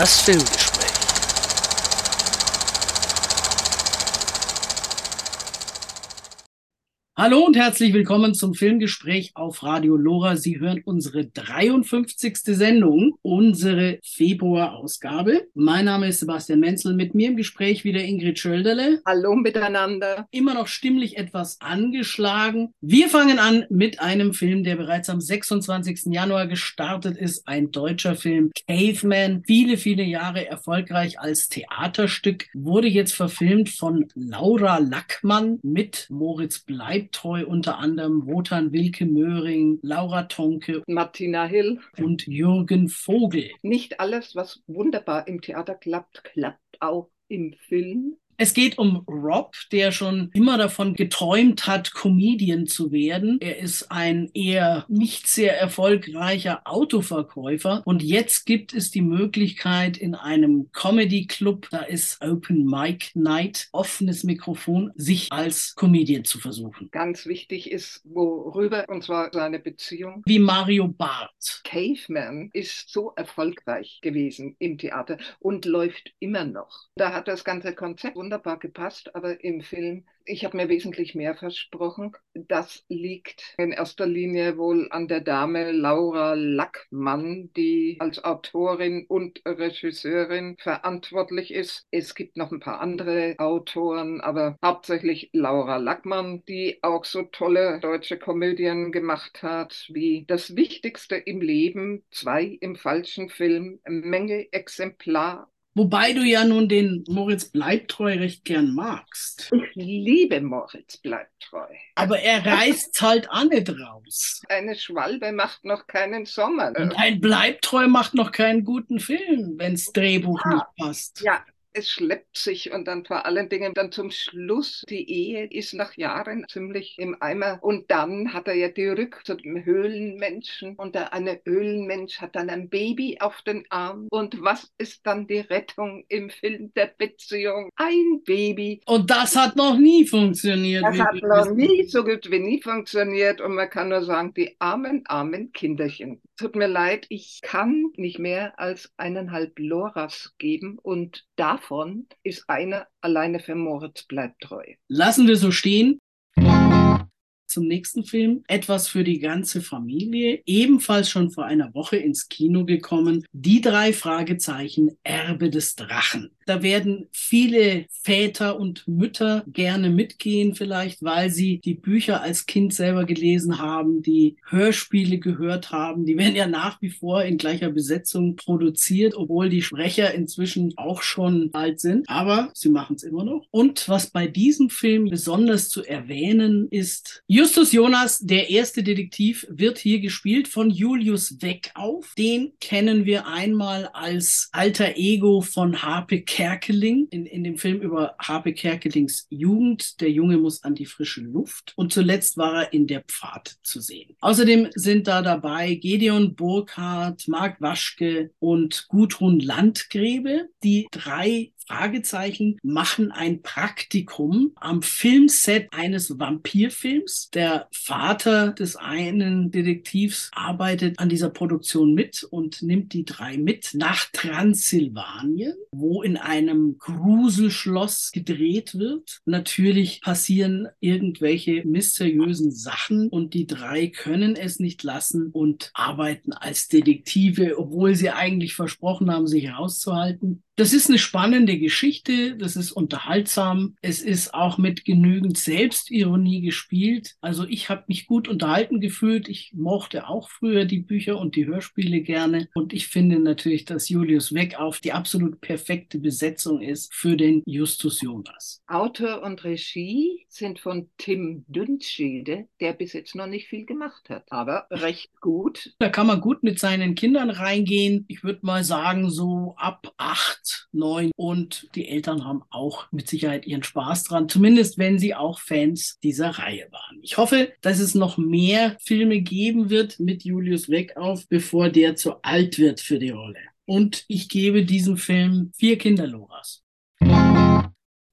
Das Filmgespräch. Hallo und herzlich willkommen zum Filmgespräch auf Radio Lora. Sie hören unsere 53. Sendung, unsere Februarausgabe. Mein Name ist Sebastian Menzel, mit mir im Gespräch wieder Ingrid Schölderle. Hallo miteinander. Immer noch stimmlich etwas angeschlagen. Wir fangen an mit einem Film, der bereits am 26. Januar gestartet ist. Ein deutscher Film, Caveman. Viele, viele Jahre erfolgreich als Theaterstück. Wurde jetzt verfilmt von Laura Lackmann mit Moritz Bleib treu unter anderem Wotan Wilke Möhring, Laura Tonke, Martina Hill und Jürgen Vogel. Nicht alles, was wunderbar im Theater klappt, klappt auch im Film. Es geht um Rob, der schon immer davon geträumt hat, Comedian zu werden. Er ist ein eher nicht sehr erfolgreicher Autoverkäufer und jetzt gibt es die Möglichkeit in einem Comedy Club, da ist Open Mic Night, offenes Mikrofon, sich als Comedian zu versuchen. Ganz wichtig ist, worüber, und zwar seine Beziehung. Wie Mario Barth. Caveman ist so erfolgreich gewesen im Theater und läuft immer noch. Da hat das ganze Konzept wunderbar gepasst, aber im Film, ich habe mir wesentlich mehr versprochen. Das liegt in erster Linie wohl an der Dame Laura Lackmann, die als Autorin und Regisseurin verantwortlich ist. Es gibt noch ein paar andere Autoren, aber hauptsächlich Laura Lackmann, die auch so tolle deutsche Komödien gemacht hat, wie Das Wichtigste im Leben, zwei im falschen Film, Menge Exemplar Wobei du ja nun den Moritz Bleibtreu recht gern magst. Ich liebe Moritz Bleibtreu. Aber er reißt halt auch nicht raus. Eine Schwalbe macht noch keinen Sommer. Und ein Bleibtreu macht noch keinen guten Film, wenns Drehbuch Ja. nicht passt. Ja, es schleppt sich und dann vor allen Dingen dann zum Schluss, die Ehe ist nach Jahren ziemlich im Eimer und dann hat er ja die Rück zu dem Höhlenmenschen und der eine Höhlenmensch hat dann ein Baby auf den Arm und was ist dann die Rettung im Film der Beziehung? Ein Baby. Und das hat noch nie funktioniert. Das hat noch nie so gut wie nie funktioniert und man kann nur sagen, die armen, armen Kinderchen. Tut mir leid, ich kann nicht mehr als eineinhalb Loras geben und davon ist einer alleine für Moritz bleibt treu. Lassen wir so stehen. Zum nächsten Film. Etwas für die ganze Familie. Ebenfalls schon vor einer Woche ins Kino gekommen. Die drei Fragezeichen Erbe des Drachen. Da werden viele Väter und Mütter gerne mitgehen, vielleicht, weil sie die Bücher als Kind selber gelesen haben, die Hörspiele gehört haben. Die werden ja nach wie vor in gleicher Besetzung produziert, obwohl die Sprecher inzwischen auch schon alt sind. Aber sie machen es immer noch. Und was bei diesem Film besonders zu erwähnen ist, Justus Jonas, der erste Detektiv, wird hier gespielt von Julius Weckauf. Den kennen wir einmal als alter Ego von Harpe Kerkeling in, in dem Film über Harpe Kerkelings Jugend. Der Junge muss an die frische Luft. Und zuletzt war er in der Pfad zu sehen. Außerdem sind da dabei Gedeon Burkhardt, Marc Waschke und Gudrun Landgräbe. Die drei Fragezeichen machen ein Praktikum am Filmset eines Vampirfilms. Der Vater des einen Detektivs arbeitet an dieser Produktion mit und nimmt die drei mit nach Transsilvanien, wo in einem Gruselschloss gedreht wird. Natürlich passieren irgendwelche mysteriösen Sachen und die drei können es nicht lassen und arbeiten als Detektive, obwohl sie eigentlich versprochen haben, sich herauszuhalten. Das ist eine spannende Geschichte, das ist unterhaltsam, es ist auch mit genügend Selbstironie gespielt. Also ich habe mich gut unterhalten gefühlt, ich mochte auch früher die Bücher und die Hörspiele gerne und ich finde natürlich, dass Julius Weckauf die absolut perfekte Besetzung ist für den Justus Jonas. Autor und Regie sind von Tim Dünschilde, der bis jetzt noch nicht viel gemacht hat, aber recht gut. Da kann man gut mit seinen Kindern reingehen. Ich würde mal sagen, so ab acht, neun und die Eltern haben auch mit Sicherheit ihren Spaß dran, zumindest wenn sie auch Fans dieser Reihe waren. Ich hoffe, dass es noch mehr Filme geben wird mit Julius Weckauf, bevor der zu alt wird für die Rolle. Und ich gebe diesem Film vier Kinderloras.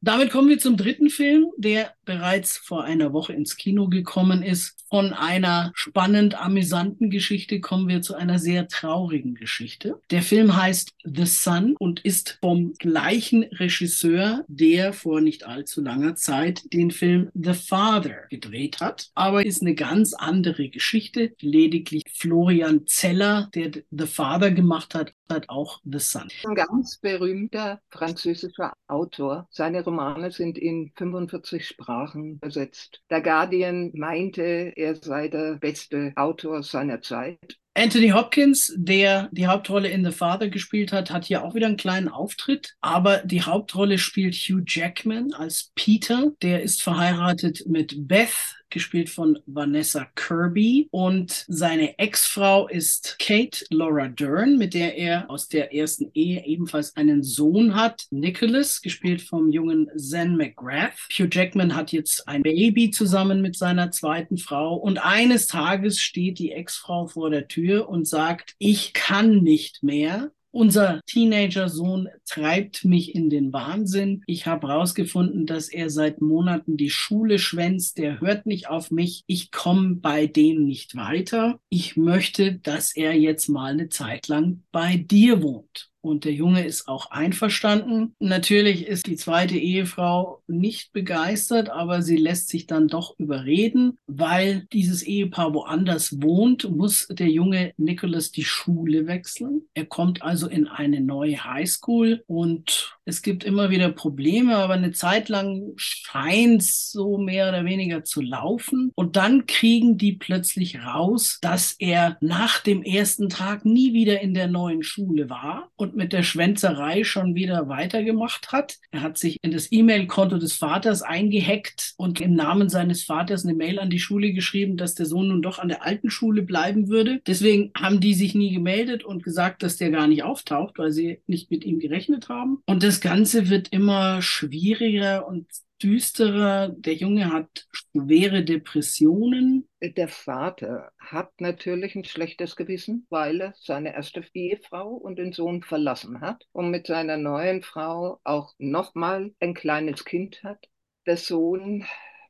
Damit kommen wir zum dritten Film, der bereits vor einer Woche ins Kino gekommen ist. Von einer spannend amüsanten Geschichte kommen wir zu einer sehr traurigen Geschichte. Der Film heißt The Sun und ist vom gleichen Regisseur, der vor nicht allzu langer Zeit den Film The Father gedreht hat. Aber ist eine ganz andere Geschichte. Lediglich Florian Zeller, der The Father gemacht hat, hat auch The Sun. Ein ganz berühmter französischer Autor. Seine Romane sind in 45 Sprachen übersetzt. Der Guardian meinte, er sei der beste Autor seiner Zeit. Anthony Hopkins, der die Hauptrolle in The Father gespielt hat, hat hier auch wieder einen kleinen Auftritt. Aber die Hauptrolle spielt Hugh Jackman als Peter. Der ist verheiratet mit Beth, gespielt von Vanessa Kirby. Und seine Ex-Frau ist Kate Laura Dern, mit der er aus der ersten Ehe ebenfalls einen Sohn hat. Nicholas, gespielt vom jungen Zen McGrath. Hugh Jackman hat jetzt ein Baby zusammen mit seiner zweiten Frau. Und eines Tages steht die Ex-Frau vor der Tür und sagt, ich kann nicht mehr. Unser Teenager-Sohn treibt mich in den Wahnsinn. Ich habe herausgefunden, dass er seit Monaten die Schule schwänzt. Der hört nicht auf mich. Ich komme bei dem nicht weiter. Ich möchte, dass er jetzt mal eine Zeit lang bei dir wohnt. Und der Junge ist auch einverstanden. Natürlich ist die zweite Ehefrau nicht begeistert, aber sie lässt sich dann doch überreden, weil dieses Ehepaar woanders wohnt, muss der junge Nicholas die Schule wechseln. Er kommt also in eine neue Highschool und es gibt immer wieder Probleme, aber eine Zeit lang scheint es so mehr oder weniger zu laufen. Und dann kriegen die plötzlich raus, dass er nach dem ersten Tag nie wieder in der neuen Schule war und mit der Schwänzerei schon wieder weitergemacht hat. Er hat sich in das E-Mail-Konto des Vaters eingehackt und im Namen seines Vaters eine Mail an die Schule geschrieben, dass der Sohn nun doch an der alten Schule bleiben würde. Deswegen haben die sich nie gemeldet und gesagt, dass der gar nicht auftaucht, weil sie nicht mit ihm gerechnet haben. Und das Ganze wird immer schwieriger und düsterer. Der Junge hat schwere Depressionen. Der Vater hat natürlich ein schlechtes Gewissen, weil er seine erste Ehefrau und den Sohn verlassen hat und mit seiner neuen Frau auch nochmal ein kleines Kind hat. Der Sohn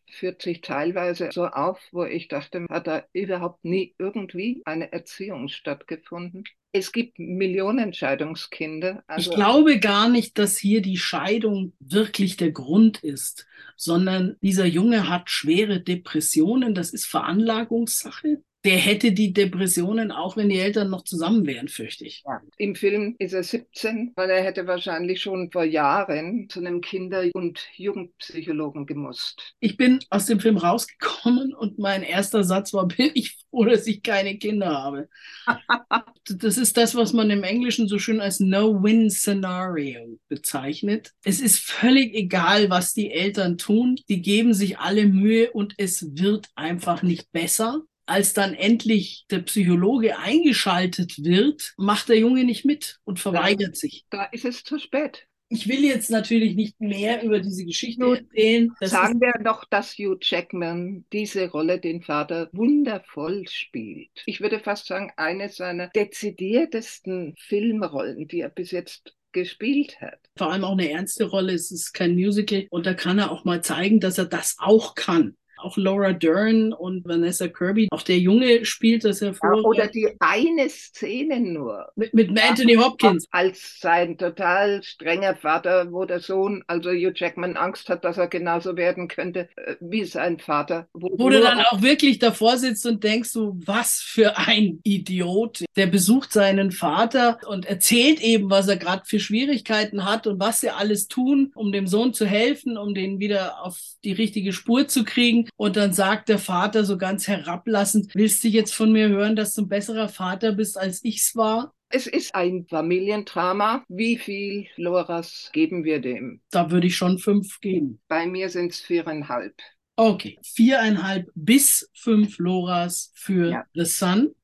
führt sich teilweise so auf, wo ich dachte, hat da überhaupt nie irgendwie eine Erziehung stattgefunden. Es gibt Millionen Scheidungskinder. Also ich glaube gar nicht, dass hier die Scheidung wirklich der Grund ist, sondern dieser Junge hat schwere Depressionen. Das ist Veranlagungssache der hätte die Depressionen, auch wenn die Eltern noch zusammen wären, fürchte ich. Ja. Im Film ist er 17, weil er hätte wahrscheinlich schon vor Jahren zu einem Kinder- und Jugendpsychologen gemusst. Ich bin aus dem Film rausgekommen und mein erster Satz war, bin ich froh, dass ich keine Kinder habe. das ist das, was man im Englischen so schön als No-Win-Szenario bezeichnet. Es ist völlig egal, was die Eltern tun. Die geben sich alle Mühe und es wird einfach nicht besser als dann endlich der Psychologe eingeschaltet wird, macht der Junge nicht mit und verweigert da, sich. Da ist es zu spät. Ich will jetzt natürlich nicht mehr über diese Geschichte Nur erzählen. Das sagen wir doch, dass Hugh Jackman diese Rolle, den Vater, wundervoll spielt. Ich würde fast sagen, eine seiner dezidiertesten Filmrollen, die er bis jetzt gespielt hat. Vor allem auch eine ernste Rolle. Es ist kein Musical und da kann er auch mal zeigen, dass er das auch kann auch Laura Dern und Vanessa Kirby. Auch der Junge spielt das hervor. Oder die eine Szene nur. Mit, mit Anthony Hopkins. Als sein total strenger Vater, wo der Sohn, also Hugh Jackman, Angst hat, dass er genauso werden könnte äh, wie sein Vater. Wo, wo du dann auch wirklich davor sitzt und denkst, so, was für ein Idiot. Der besucht seinen Vater und erzählt eben, was er gerade für Schwierigkeiten hat und was sie alles tun, um dem Sohn zu helfen, um den wieder auf die richtige Spur zu kriegen. Und dann sagt der Vater so ganz herablassend, willst du jetzt von mir hören, dass du ein besserer Vater bist, als ich's war? Es ist ein Familiendrama. Wie viel Loras geben wir dem? Da würde ich schon fünf geben. Bei mir sind es viereinhalb. Okay, viereinhalb bis fünf Loras für ja. The Sun.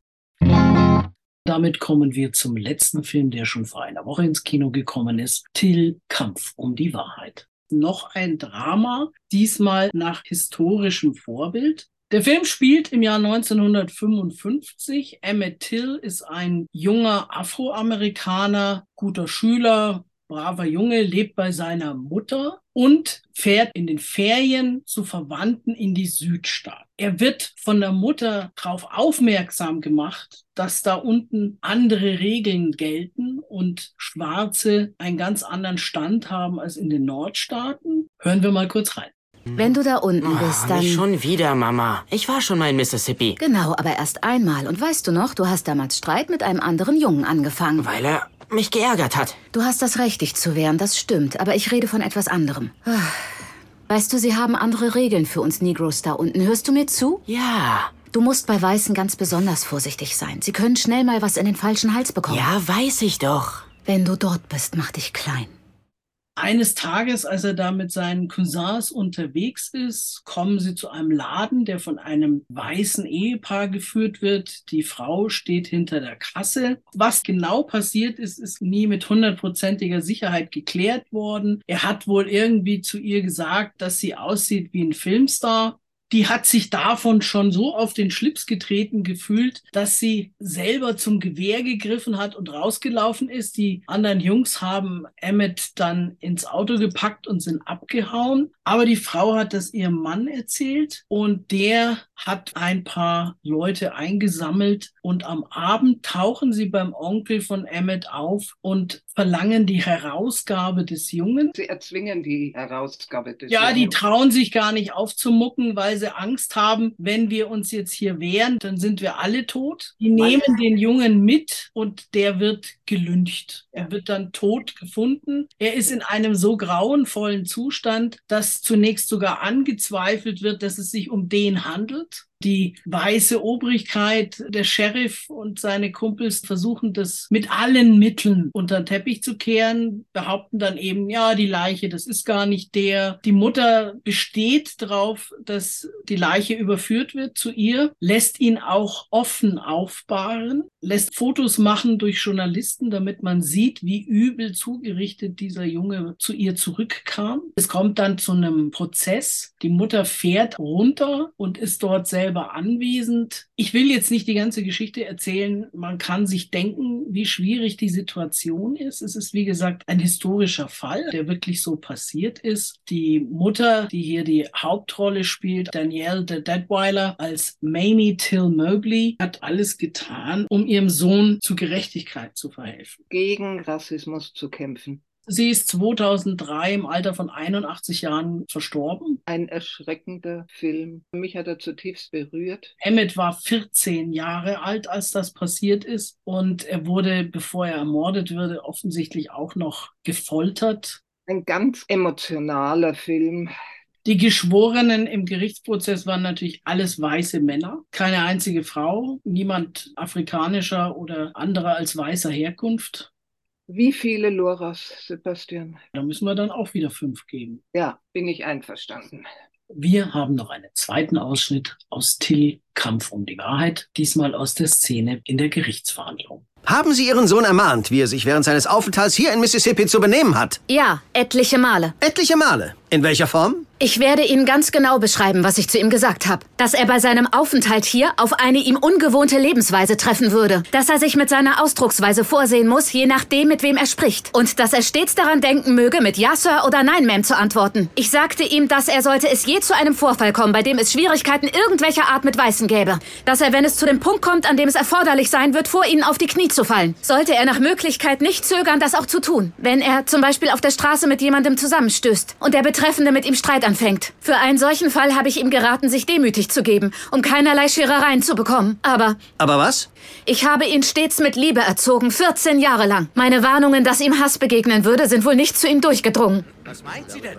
Damit kommen wir zum letzten Film, der schon vor einer Woche ins Kino gekommen ist. Till Kampf um die Wahrheit noch ein Drama, diesmal nach historischem Vorbild. Der Film spielt im Jahr 1955. Emmett Till ist ein junger Afroamerikaner, guter Schüler, braver Junge, lebt bei seiner Mutter und fährt in den Ferien zu Verwandten in die Südstadt. Er wird von der Mutter darauf aufmerksam gemacht, dass da unten andere Regeln gelten und Schwarze einen ganz anderen Stand haben als in den Nordstaaten. Hören wir mal kurz rein. Wenn du da unten Oh, bist, dann... nicht schon wieder, Mama. Ich war schon mal in Mississippi. Genau, aber erst einmal. Und weißt du noch, du hast damals Streit mit einem anderen Jungen angefangen. Weil er mich geärgert hat. Du hast das Recht, dich zu wehren, das stimmt. Aber ich rede von etwas anderem. Ah. Weißt du, sie haben andere Regeln für uns Negroes da unten. Hörst du mir zu? Ja. Du musst bei Weißen ganz besonders vorsichtig sein. Sie können schnell mal was in den falschen Hals bekommen. Ja, weiß ich doch. Wenn du dort bist, mach dich klein. Eines Tages, als er da mit seinen Cousins unterwegs ist, kommen sie zu einem Laden, der von einem weißen Ehepaar geführt wird. Die Frau steht hinter der Kasse. Was genau passiert ist, ist nie mit hundertprozentiger Sicherheit geklärt worden. Er hat wohl irgendwie zu ihr gesagt, dass sie aussieht wie ein Filmstar die hat sich davon schon so auf den Schlips getreten gefühlt, dass sie selber zum Gewehr gegriffen hat und rausgelaufen ist. Die anderen Jungs haben Emmett dann ins Auto gepackt und sind abgehauen. Aber die Frau hat das ihrem Mann erzählt und der hat ein paar Leute eingesammelt und am Abend tauchen sie beim Onkel von Emmett auf und verlangen die Herausgabe des Jungen. Sie erzwingen die Herausgabe des Ja, die Jungen. trauen sich gar nicht aufzumucken, weil sie Angst haben, wenn wir uns jetzt hier wehren, dann sind wir alle tot. Die nehmen den Jungen mit und der wird gelyncht. Er wird dann tot gefunden. Er ist in einem so grauenvollen Zustand, dass zunächst sogar angezweifelt wird, dass es sich um den handelt. Die weiße Obrigkeit, der Sheriff und seine Kumpels versuchen das mit allen Mitteln unter den Teppich zu kehren, behaupten dann eben, ja, die Leiche, das ist gar nicht der. Die Mutter besteht darauf, dass die Leiche überführt wird zu ihr, lässt ihn auch offen aufbahren, lässt Fotos machen durch Journalisten, damit man sieht, wie übel zugerichtet dieser Junge zu ihr zurückkam. Es kommt dann zu einem Prozess. Die Mutter fährt runter und ist dort selber anwesend. Ich will jetzt nicht die ganze Geschichte erzählen. Man kann sich denken, wie schwierig die Situation ist. Es ist, wie gesagt, ein historischer Fall, der wirklich so passiert ist. Die Mutter, die hier die Hauptrolle spielt, Danielle de Deadweiler als Mamie Till Mobley, hat alles getan, um ihrem Sohn zu Gerechtigkeit zu verhelfen. Gegen Rassismus zu kämpfen. Sie ist 2003 im Alter von 81 Jahren verstorben. Ein erschreckender Film. Mich hat er zutiefst berührt. Emmett war 14 Jahre alt, als das passiert ist. Und er wurde, bevor er ermordet wurde, offensichtlich auch noch gefoltert. Ein ganz emotionaler Film. Die Geschworenen im Gerichtsprozess waren natürlich alles weiße Männer, keine einzige Frau, niemand afrikanischer oder anderer als weißer Herkunft. Wie viele Loras, Sebastian? Da müssen wir dann auch wieder fünf geben. Ja, bin ich einverstanden. Wir haben noch einen zweiten Ausschnitt aus Till Kampf um die Wahrheit, diesmal aus der Szene in der Gerichtsverhandlung. Haben Sie Ihren Sohn ermahnt, wie er sich während seines Aufenthalts hier in Mississippi zu benehmen hat? Ja, etliche Male. Etliche Male. In welcher Form? Ich werde Ihnen ganz genau beschreiben, was ich zu ihm gesagt habe. Dass er bei seinem Aufenthalt hier auf eine ihm ungewohnte Lebensweise treffen würde. Dass er sich mit seiner Ausdrucksweise vorsehen muss, je nachdem, mit wem er spricht. Und dass er stets daran denken möge, mit Ja, Sir oder Nein, Ma'am zu antworten. Ich sagte ihm, dass er sollte es je zu einem Vorfall kommen, bei dem es Schwierigkeiten irgendwelcher Art mit Weißen gäbe. Dass er, wenn es zu dem Punkt kommt, an dem es erforderlich sein wird, vor ihnen auf die Knie zu fallen. Sollte er nach Möglichkeit nicht zögern, das auch zu tun. Wenn er zum Beispiel auf der Straße mit jemandem zusammenstößt und der Betreffende mit ihm Streit anfängt. Für einen solchen Fall habe ich ihm geraten, sich demütig zu geben, um keinerlei Scherereien zu bekommen. Aber Aber was? ich habe ihn stets mit Liebe erzogen, 14 Jahre lang. Meine Warnungen, dass ihm Hass begegnen würde, sind wohl nicht zu ihm durchgedrungen. Was meint sie denn?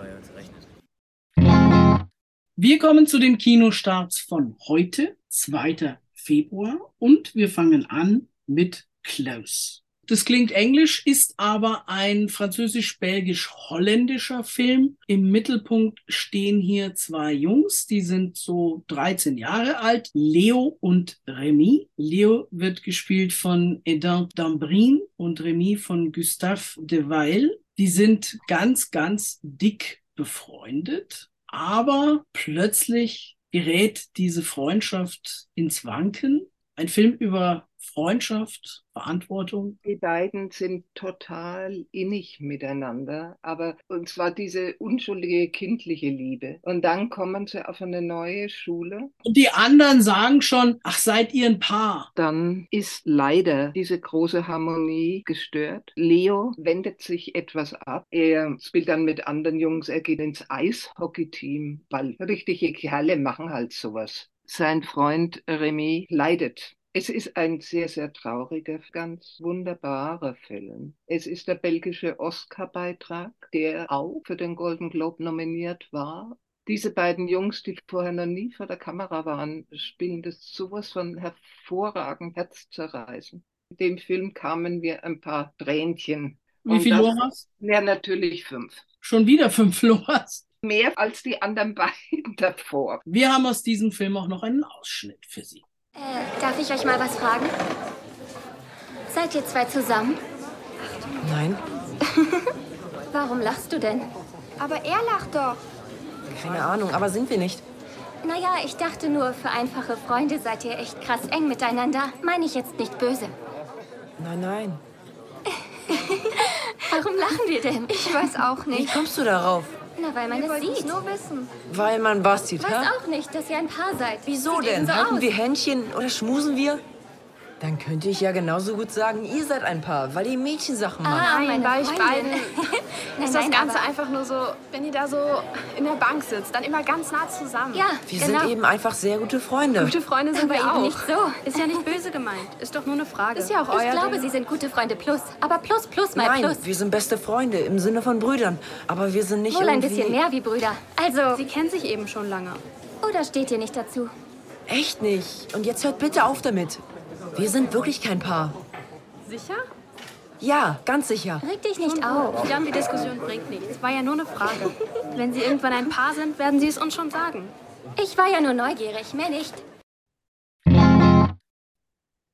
Wir kommen zu den Kinostarts von heute, 2. Februar, und wir fangen an mit Close. Das klingt englisch, ist aber ein französisch-belgisch-holländischer Film. Im Mittelpunkt stehen hier zwei Jungs, die sind so 13 Jahre alt, Leo und Remy. Leo wird gespielt von Edin Dambrin und Remy von Gustave de Weil. Die sind ganz, ganz dick befreundet, aber plötzlich gerät diese Freundschaft ins Wanken. Ein Film über Freundschaft, Verantwortung? Die beiden sind total innig miteinander, aber und zwar diese unschuldige kindliche Liebe. Und dann kommen sie auf eine neue Schule. Und die anderen sagen schon, ach, seid ihr ein Paar? Dann ist leider diese große Harmonie gestört. Leo wendet sich etwas ab. Er spielt dann mit anderen Jungs, er geht ins Eishockey-Team, weil richtige Kerle machen halt sowas. Sein Freund Remy leidet es ist ein sehr, sehr trauriger, ganz wunderbarer Film. Es ist der belgische Oscar-Beitrag, der auch für den Golden Globe nominiert war. Diese beiden Jungs, die vorher noch nie vor der Kamera waren, spielen das sowas von hervorragend herzzerreißen. In dem Film kamen wir ein paar Tränchen. Wie viel Loras? Ja, natürlich fünf. Schon wieder fünf Loras? Mehr als die anderen beiden davor. Wir haben aus diesem Film auch noch einen Ausschnitt für Sie. Äh, darf ich euch mal was fragen? Seid ihr zwei zusammen? Nein. Warum lachst du denn? Aber er lacht doch. Keine Ahnung, aber sind wir nicht. Naja, ich dachte nur, für einfache Freunde seid ihr echt krass eng miteinander. Meine ich jetzt nicht böse. Nein, nein. Warum lachen wir denn? Ich weiß auch Wie nicht. kommst du darauf? Na, weil man Wir es sieht. nur wissen. Weil man was sieht, Weiß hä? auch nicht, dass ihr ein Paar seid. Wieso Sieht denn? so Halten aus. wir Händchen oder schmusen wir? Dann könnte ich ja genauso gut sagen, ihr seid ein Paar, weil ihr Mädchensachen macht. Ah, Nein, meine bei euch Freundin. beiden Nein, ist das nein, Ganze einfach nur so, wenn ihr da so in der Bank sitzt, dann immer ganz nah zusammen. Ja, Wir genau. sind eben einfach sehr gute Freunde. Gute Freunde sind aber wir auch. nicht so. Ist ja nicht böse gemeint. Ist doch nur eine Frage. Ist ja auch Ich euer glaube, Ding. sie sind gute Freunde plus. Aber plus, plus mal Nein, plus. wir sind beste Freunde im Sinne von Brüdern. Aber wir sind nicht Wohl ein irgendwie... bisschen mehr wie Brüder. Also, Sie kennen sich eben schon lange. oder steht ihr nicht dazu? Echt nicht. Und jetzt hört bitte auf damit. Wir sind wirklich kein Paar. Sicher? Ja, ganz sicher. Reg dich nicht auf. Dann die Diskussion bringt nichts. War ja nur eine Frage. Wenn sie irgendwann ein Paar sind, werden sie es uns schon sagen. Ich war ja nur neugierig, mehr nicht.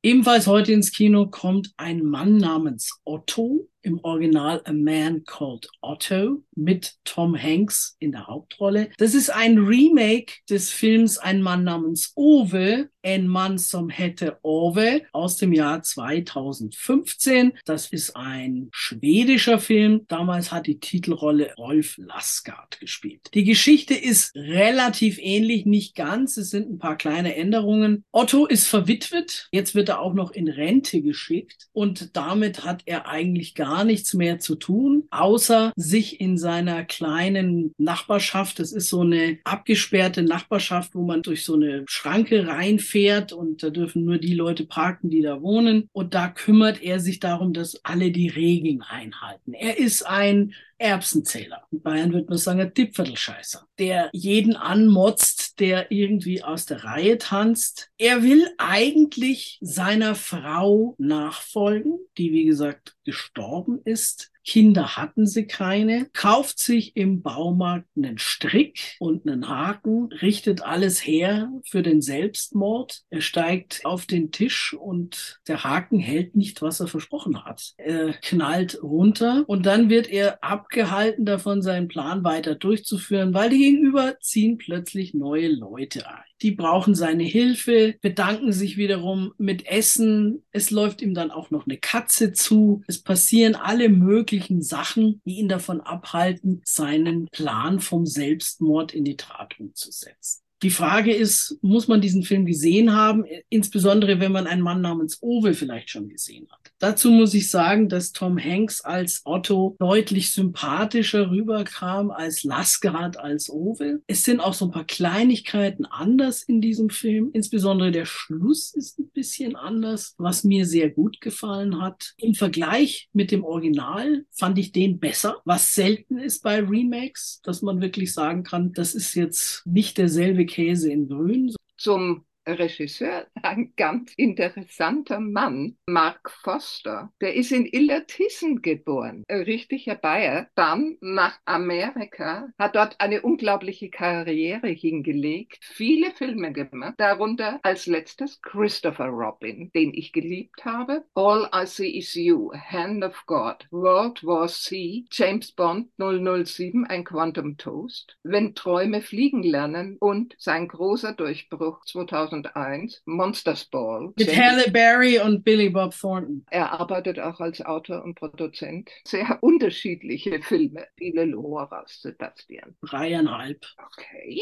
Ebenfalls heute ins Kino kommt ein Mann namens Otto, im Original A Man Called Otto, mit Tom Hanks in der Hauptrolle. Das ist ein Remake des Films Ein Mann namens Ove, Ein Mann som hette Ove, aus dem Jahr 2015. Das ist ein schwedischer Film. Damals hat die Titelrolle Rolf Lassgard gespielt. Die Geschichte ist relativ ähnlich, nicht ganz. Es sind ein paar kleine Änderungen. Otto ist verwitwet. Jetzt wird er auch noch in Rente geschickt und damit hat er eigentlich gar nichts mehr zu tun, außer sich in seiner kleinen Nachbarschaft, das ist so eine abgesperrte Nachbarschaft, wo man durch so eine Schranke reinfährt und da dürfen nur die Leute parken, die da wohnen und da kümmert er sich darum, dass alle die Regeln einhalten. Er ist ein Erbsenzähler. In Bayern wird man sagen, ein Tippviertelscheißer, der jeden anmotzt, der irgendwie aus der Reihe tanzt. Er will eigentlich seiner Frau nachfolgen, die wie gesagt gestorben ist. Kinder hatten sie keine, kauft sich im Baumarkt einen Strick und einen Haken, richtet alles her für den Selbstmord. Er steigt auf den Tisch und der Haken hält nicht, was er versprochen hat. Er knallt runter und dann wird er abgehalten davon, seinen Plan weiter durchzuführen, weil die gegenüber ziehen plötzlich neue Leute ein. Die brauchen seine Hilfe, bedanken sich wiederum mit Essen. Es läuft ihm dann auch noch eine Katze zu. Es passieren alle möglichen Sachen, die ihn davon abhalten, seinen Plan vom Selbstmord in die Tat umzusetzen. Die Frage ist, muss man diesen Film gesehen haben, insbesondere wenn man einen Mann namens Owe vielleicht schon gesehen hat. Dazu muss ich sagen, dass Tom Hanks als Otto deutlich sympathischer rüberkam als Lasgard als Owe. Es sind auch so ein paar Kleinigkeiten anders in diesem Film. Insbesondere der Schluss ist ein bisschen anders, was mir sehr gut gefallen hat. Im Vergleich mit dem Original fand ich den besser, was selten ist bei Remakes, dass man wirklich sagen kann, das ist jetzt nicht derselbe Käse in Grün. Zum Regisseur, ein ganz interessanter Mann, Mark Foster. Der ist in Illertissen geboren, richtiger Bayer. Dann nach Amerika, hat dort eine unglaubliche Karriere hingelegt, viele Filme gemacht, darunter als letztes Christopher Robin, den ich geliebt habe. All I See Is You, Hand of God, World War C, James Bond 007, ein Quantum Toast, Wenn Träume fliegen lernen und sein großer Durchbruch 2000 2001, Monsters Ball. Mit Halle Berry und Billy Bob Thornton. Er arbeitet auch als Autor und Produzent. Sehr unterschiedliche Filme. Viele Loras, Sebastian. Dreieinhalb. Okay.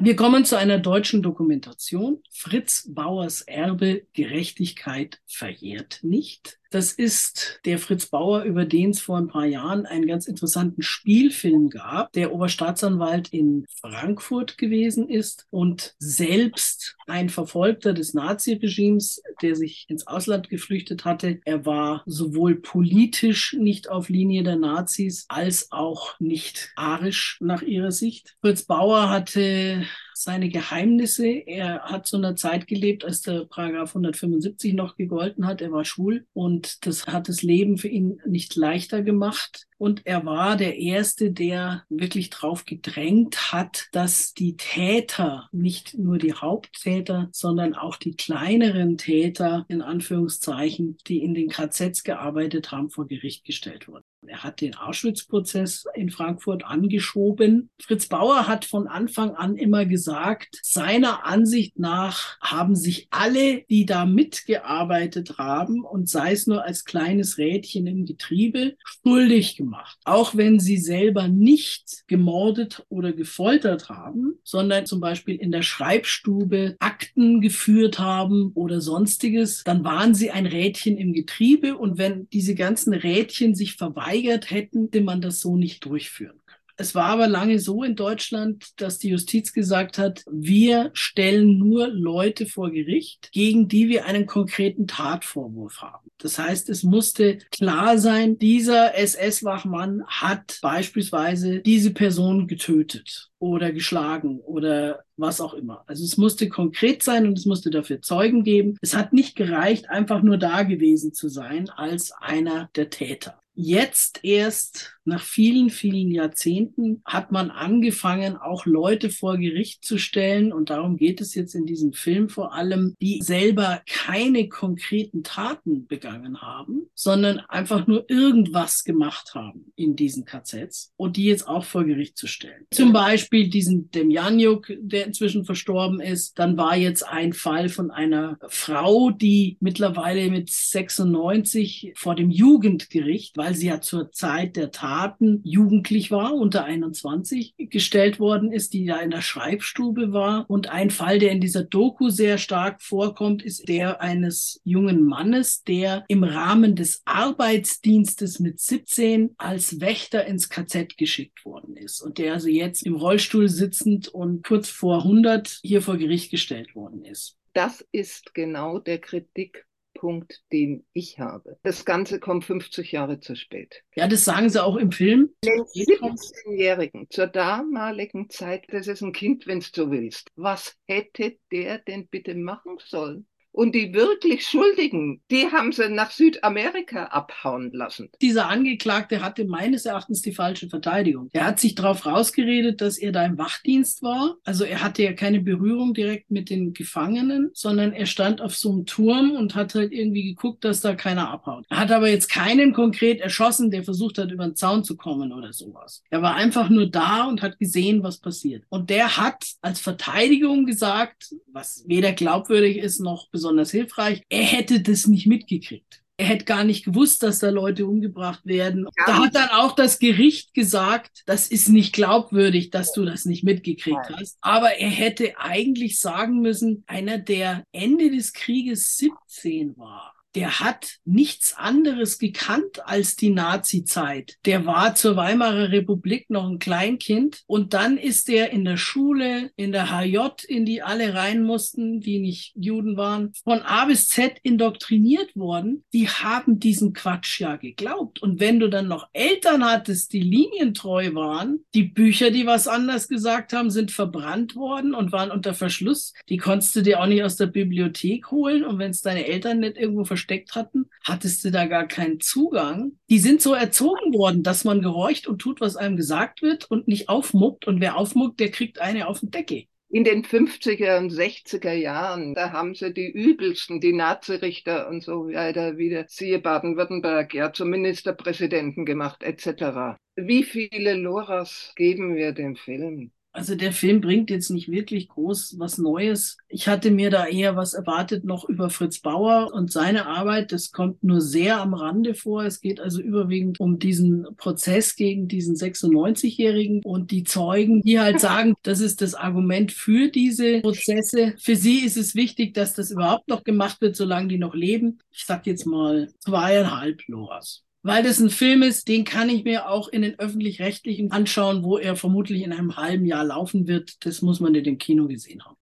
Wir kommen zu einer deutschen Dokumentation. Fritz Bauers Erbe Gerechtigkeit verjährt nicht. Das ist der Fritz Bauer, über den es vor ein paar Jahren einen ganz interessanten Spielfilm gab, der Oberstaatsanwalt in Frankfurt gewesen ist und selbst ein Verfolgter des Naziregimes, der sich ins Ausland geflüchtet hatte. Er war sowohl politisch nicht auf Linie der Nazis als auch nicht arisch nach ihrer Sicht. Fritz Bauer hatte seine Geheimnisse. Er hat zu einer Zeit gelebt, als der Paragraph 175 noch gegolten hat. Er war schwul und das hat das Leben für ihn nicht leichter gemacht. Und er war der Erste, der wirklich drauf gedrängt hat, dass die Täter, nicht nur die Haupttäter, sondern auch die kleineren Täter, in Anführungszeichen, die in den KZs gearbeitet haben, vor Gericht gestellt wurden. Er hat den Auschwitz-Prozess in Frankfurt angeschoben. Fritz Bauer hat von Anfang an immer gesagt, seiner Ansicht nach haben sich alle, die da mitgearbeitet haben und sei es nur als kleines Rädchen im Getriebe, schuldig gemacht. Auch wenn sie selber nicht gemordet oder gefoltert haben, sondern zum Beispiel in der Schreibstube Akten geführt haben oder sonstiges, dann waren sie ein Rädchen im Getriebe und wenn diese ganzen Rädchen sich verweigern, verweigert hätten, hätte man das so nicht durchführen können. Es war aber lange so in Deutschland, dass die Justiz gesagt hat, wir stellen nur Leute vor Gericht, gegen die wir einen konkreten Tatvorwurf haben. Das heißt, es musste klar sein, dieser SS-Wachmann hat beispielsweise diese Person getötet oder geschlagen oder was auch immer. Also es musste konkret sein und es musste dafür Zeugen geben. Es hat nicht gereicht, einfach nur da gewesen zu sein als einer der Täter. Jetzt erst nach vielen, vielen Jahrzehnten hat man angefangen, auch Leute vor Gericht zu stellen. Und darum geht es jetzt in diesem Film vor allem, die selber keine konkreten Taten begangen haben, sondern einfach nur irgendwas gemacht haben in diesen KZs und die jetzt auch vor Gericht zu stellen. Zum Beispiel diesen Demjanjuk, der inzwischen verstorben ist. Dann war jetzt ein Fall von einer Frau, die mittlerweile mit 96 vor dem Jugendgericht, weil sie ja zur Zeit der Tat Taten jugendlich war, unter 21, gestellt worden ist, die da in der Schreibstube war. Und ein Fall, der in dieser Doku sehr stark vorkommt, ist der eines jungen Mannes, der im Rahmen des Arbeitsdienstes mit 17 als Wächter ins KZ geschickt worden ist und der also jetzt im Rollstuhl sitzend und kurz vor 100 hier vor Gericht gestellt worden ist. Das ist genau der Kritik Punkt, den ich habe. Das Ganze kommt 50 Jahre zu spät. Ja, das sagen sie auch im Film. Den 17-Jährigen zur damaligen Zeit, das ist ein Kind, wenn du so willst. Was hätte der denn bitte machen sollen? Und die wirklich Schuldigen, die haben sie nach Südamerika abhauen lassen. Dieser Angeklagte hatte meines Erachtens die falsche Verteidigung. Er hat sich darauf rausgeredet, dass er da im Wachdienst war. Also er hatte ja keine Berührung direkt mit den Gefangenen, sondern er stand auf so einem Turm und hat halt irgendwie geguckt, dass da keiner abhaut. Er hat aber jetzt keinen konkret erschossen, der versucht hat, über den Zaun zu kommen oder sowas. Er war einfach nur da und hat gesehen, was passiert. Und der hat als Verteidigung gesagt, was weder glaubwürdig ist noch besonders besonders hilfreich. Er hätte das nicht mitgekriegt. Er hätte gar nicht gewusst, dass da Leute umgebracht werden. Ja. Da hat dann auch das Gericht gesagt, das ist nicht glaubwürdig, dass du das nicht mitgekriegt Nein. hast. Aber er hätte eigentlich sagen müssen, einer, der Ende des Krieges 17 war, der hat nichts anderes gekannt als die Nazi-Zeit. Der war zur Weimarer Republik noch ein Kleinkind und dann ist er in der Schule, in der HJ, in die alle rein mussten, die nicht Juden waren, von A bis Z indoktriniert worden. Die haben diesen Quatsch ja geglaubt. Und wenn du dann noch Eltern hattest, die linientreu waren, die Bücher, die was anders gesagt haben, sind verbrannt worden und waren unter Verschluss. Die konntest du dir auch nicht aus der Bibliothek holen. Und wenn es deine Eltern nicht irgendwo versteckt hatten, hattest du da gar keinen Zugang. Die sind so erzogen worden, dass man gehorcht und tut, was einem gesagt wird und nicht aufmuckt. Und wer aufmuckt, der kriegt eine auf den Deckel. In den 50er und 60er Jahren, da haben sie die übelsten, die Nazirichter und so weiter wieder, siehe Baden-Württemberg, ja, zum Ministerpräsidenten gemacht, etc. Wie viele Loras geben wir dem Film? Also der Film bringt jetzt nicht wirklich groß was Neues. Ich hatte mir da eher was erwartet noch über Fritz Bauer und seine Arbeit. Das kommt nur sehr am Rande vor. Es geht also überwiegend um diesen Prozess gegen diesen 96-Jährigen und die Zeugen, die halt sagen, das ist das Argument für diese Prozesse. Für sie ist es wichtig, dass das überhaupt noch gemacht wird, solange die noch leben. Ich sag jetzt mal zweieinhalb Loras weil das ein Film ist, den kann ich mir auch in den öffentlich-rechtlichen anschauen, wo er vermutlich in einem halben Jahr laufen wird. Das muss man in dem Kino gesehen haben.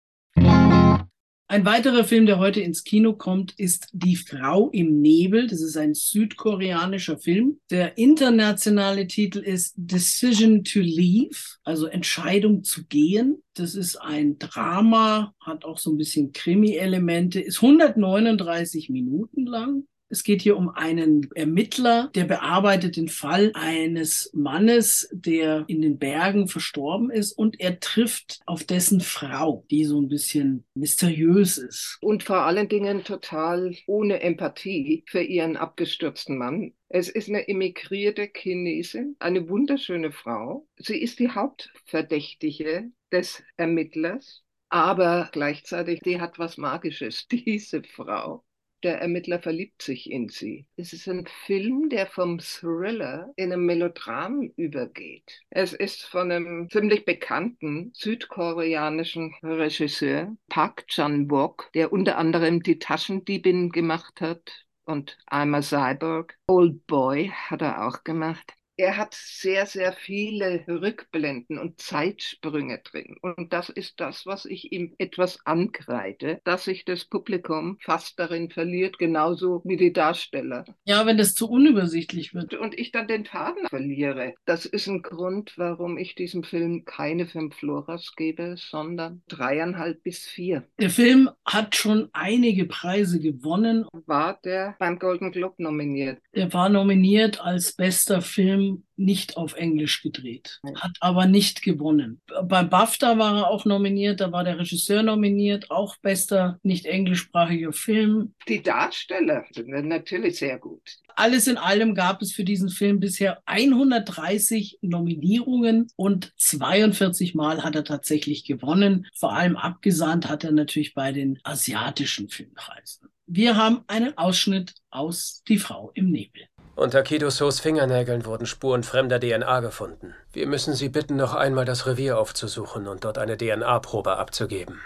Ein weiterer Film, der heute ins Kino kommt, ist Die Frau im Nebel. Das ist ein südkoreanischer Film. Der internationale Titel ist Decision to Leave, also Entscheidung zu gehen. Das ist ein Drama, hat auch so ein bisschen Krimi-Elemente, ist 139 Minuten lang es geht hier um einen Ermittler, der bearbeitet den Fall eines Mannes, der in den Bergen verstorben ist und er trifft auf dessen Frau, die so ein bisschen mysteriös ist. Und vor allen Dingen total ohne Empathie für ihren abgestürzten Mann. Es ist eine emigrierte Chinesin, eine wunderschöne Frau. Sie ist die Hauptverdächtige des Ermittlers, aber gleichzeitig, die hat was Magisches, diese Frau der Ermittler verliebt sich in sie. Es ist ein Film, der vom Thriller in einem Melodram übergeht. Es ist von einem ziemlich bekannten südkoreanischen Regisseur, Park Chan-wook, der unter anderem die Taschendiebin gemacht hat und I'm a Cyborg. Old Boy hat er auch gemacht er hat sehr, sehr viele Rückblenden und Zeitsprünge drin. Und das ist das, was ich ihm etwas ankreide, dass sich das Publikum fast darin verliert, genauso wie die Darsteller. Ja, wenn das zu unübersichtlich wird. Und ich dann den Faden verliere. Das ist ein Grund, warum ich diesem Film keine fünf Floras gebe, sondern dreieinhalb bis vier. Der Film hat schon einige Preise gewonnen. War der beim Golden Globe nominiert? Er war nominiert als bester Film nicht auf Englisch gedreht, hat aber nicht gewonnen. Bei BAFTA war er auch nominiert, da war der Regisseur nominiert, auch bester nicht englischsprachiger Film. Die Darsteller sind natürlich sehr gut. Alles in allem gab es für diesen Film bisher 130 Nominierungen und 42 Mal hat er tatsächlich gewonnen. Vor allem abgesandt hat er natürlich bei den asiatischen Filmpreisen. Wir haben einen Ausschnitt aus Die Frau im Nebel. Unter Kidosos Fingernägeln wurden Spuren fremder DNA gefunden. Wir müssen Sie bitten, noch einmal das Revier aufzusuchen und dort eine DNA-Probe abzugeben.